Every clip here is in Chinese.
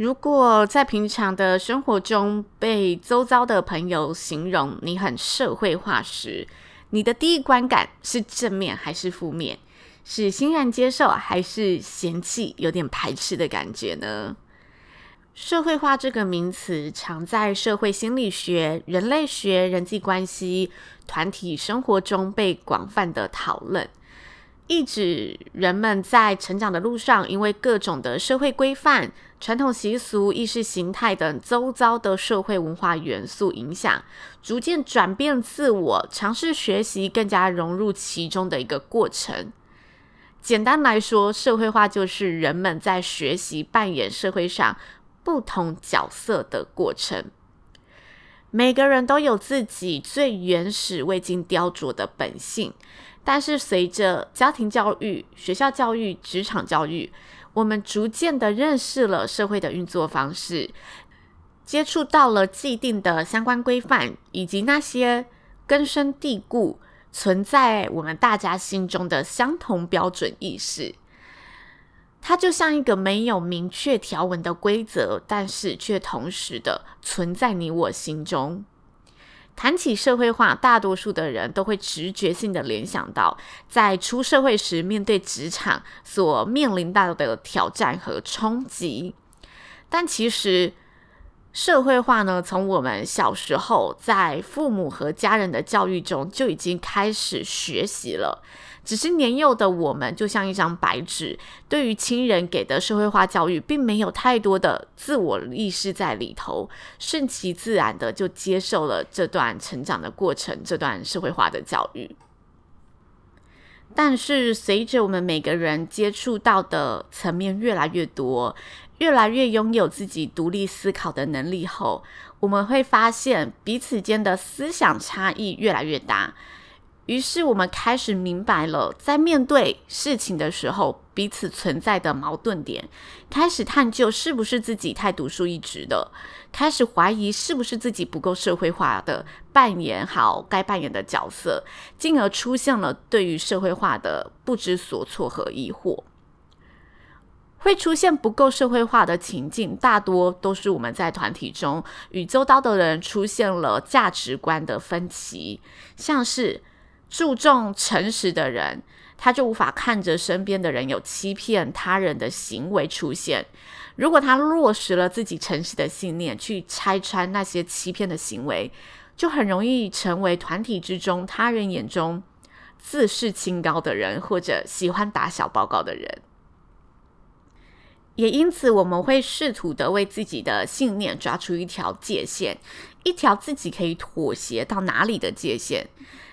如果在平常的生活中被周遭的朋友形容你很社会化时，你的第一观感是正面还是负面？是欣然接受还是嫌弃、有点排斥的感觉呢？社会化这个名词常在社会心理学、人类学、人际关系、团体生活中被广泛的讨论。意指人们在成长的路上，因为各种的社会规范、传统习俗、意识形态等周遭的社会文化元素影响，逐渐转变自我，尝试学习，更加融入其中的一个过程。简单来说，社会化就是人们在学习扮演社会上不同角色的过程。每个人都有自己最原始、未经雕琢的本性。但是，随着家庭教育、学校教育、职场教育，我们逐渐的认识了社会的运作方式，接触到了既定的相关规范，以及那些根深蒂固存在我们大家心中的相同标准意识。它就像一个没有明确条文的规则，但是却同时的存在你我心中。谈起社会化，大多数的人都会直觉性的联想到，在出社会时面对职场所面临到的挑战和冲击。但其实，社会化呢，从我们小时候在父母和家人的教育中就已经开始学习了。只是年幼的我们就像一张白纸，对于亲人给的社会化教育，并没有太多的自我意识在里头，顺其自然的就接受了这段成长的过程，这段社会化的教育。但是随着我们每个人接触到的层面越来越多，越来越拥有自己独立思考的能力后，我们会发现彼此间的思想差异越来越大。于是我们开始明白了，在面对事情的时候，彼此存在的矛盾点，开始探究是不是自己太独树一帜的，开始怀疑是不是自己不够社会化的扮演好该扮演的角色，进而出现了对于社会化的不知所措和疑惑。会出现不够社会化的情境，大多都是我们在团体中与周遭的人出现了价值观的分歧，像是。注重诚实的人，他就无法看着身边的人有欺骗他人的行为出现。如果他落实了自己诚实的信念，去拆穿那些欺骗的行为，就很容易成为团体之中他人眼中自视清高的人，或者喜欢打小报告的人。也因此，我们会试图的为自己的信念抓出一条界限，一条自己可以妥协到哪里的界限。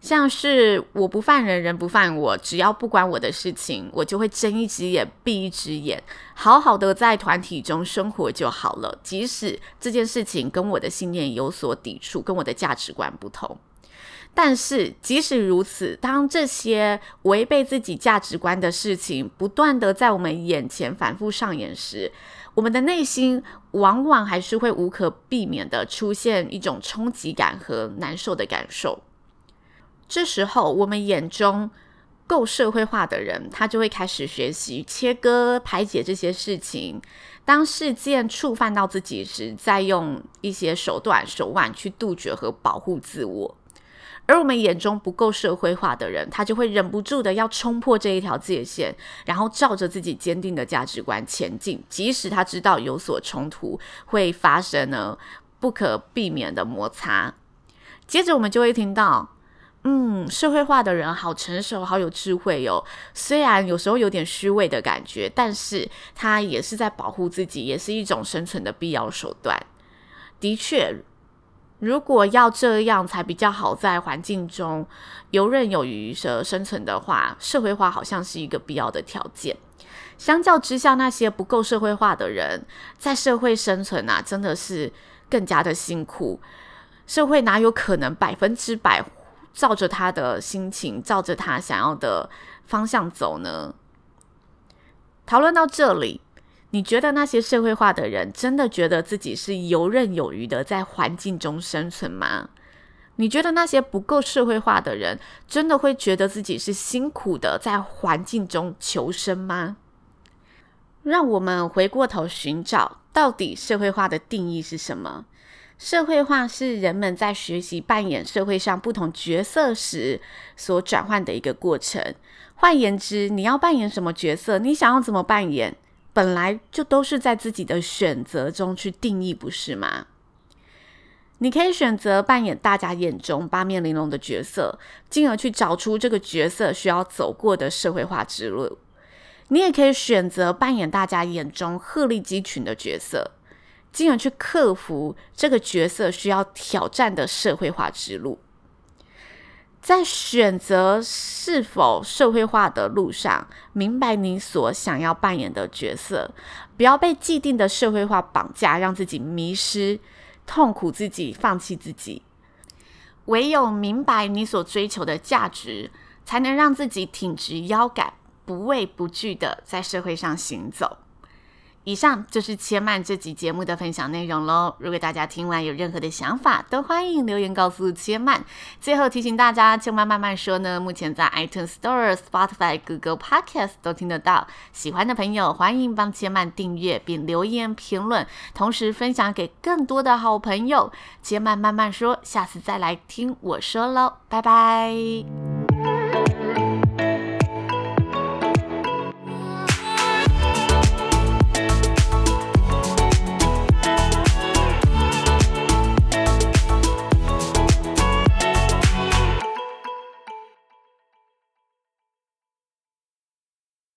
像是我不犯人，人不犯我，只要不关我的事情，我就会睁一只眼闭一只眼，好好的在团体中生活就好了。即使这件事情跟我的信念有所抵触，跟我的价值观不同，但是即使如此，当这些违背自己价值观的事情不断的在我们眼前反复上演时，我们的内心往往还是会无可避免的出现一种冲击感和难受的感受。这时候，我们眼中够社会化的人，他就会开始学习切割、排解这些事情。当事件触犯到自己时，再用一些手段、手腕去杜绝和保护自我。而我们眼中不够社会化的人，他就会忍不住的要冲破这一条界限，然后照着自己坚定的价值观前进，即使他知道有所冲突会发生呢，不可避免的摩擦。接着，我们就会听到。嗯，社会化的人好成熟，好有智慧哟。虽然有时候有点虚伪的感觉，但是他也是在保护自己，也是一种生存的必要手段。的确，如果要这样才比较好在环境中游刃有余的生存的话，社会化好像是一个必要的条件。相较之下，那些不够社会化的人在社会生存啊，真的是更加的辛苦。社会哪有可能百分之百照着他的心情，照着他想要的方向走呢？讨论到这里。你觉得那些社会化的人真的觉得自己是游刃有余的在环境中生存吗？你觉得那些不够社会化的人真的会觉得自己是辛苦的在环境中求生吗？让我们回过头寻找，到底社会化的定义是什么？社会化是人们在学习扮演社会上不同角色时所转换的一个过程。换言之，你要扮演什么角色，你想要怎么扮演？本来就都是在自己的选择中去定义，不是吗？你可以选择扮演大家眼中八面玲珑的角色，进而去找出这个角色需要走过的社会化之路。你也可以选择扮演大家眼中鹤立鸡群的角色，进而去克服这个角色需要挑战的社会化之路。在选择是否社会化的路上，明白你所想要扮演的角色，不要被既定的社会化绑架，让自己迷失、痛苦自己、放弃自己。唯有明白你所追求的价值，才能让自己挺直腰杆，不畏不惧的在社会上行走。以上就是千曼这集节目的分享内容喽。如果大家听完有任何的想法，都欢迎留言告诉千曼。最后提醒大家，千曼慢慢说呢，目前在 iTunes Store、Spotify、Google Podcast 都听得到。喜欢的朋友欢迎帮千曼订阅并留言评论，同时分享给更多的好朋友。千曼慢慢说，下次再来听我说喽，拜拜。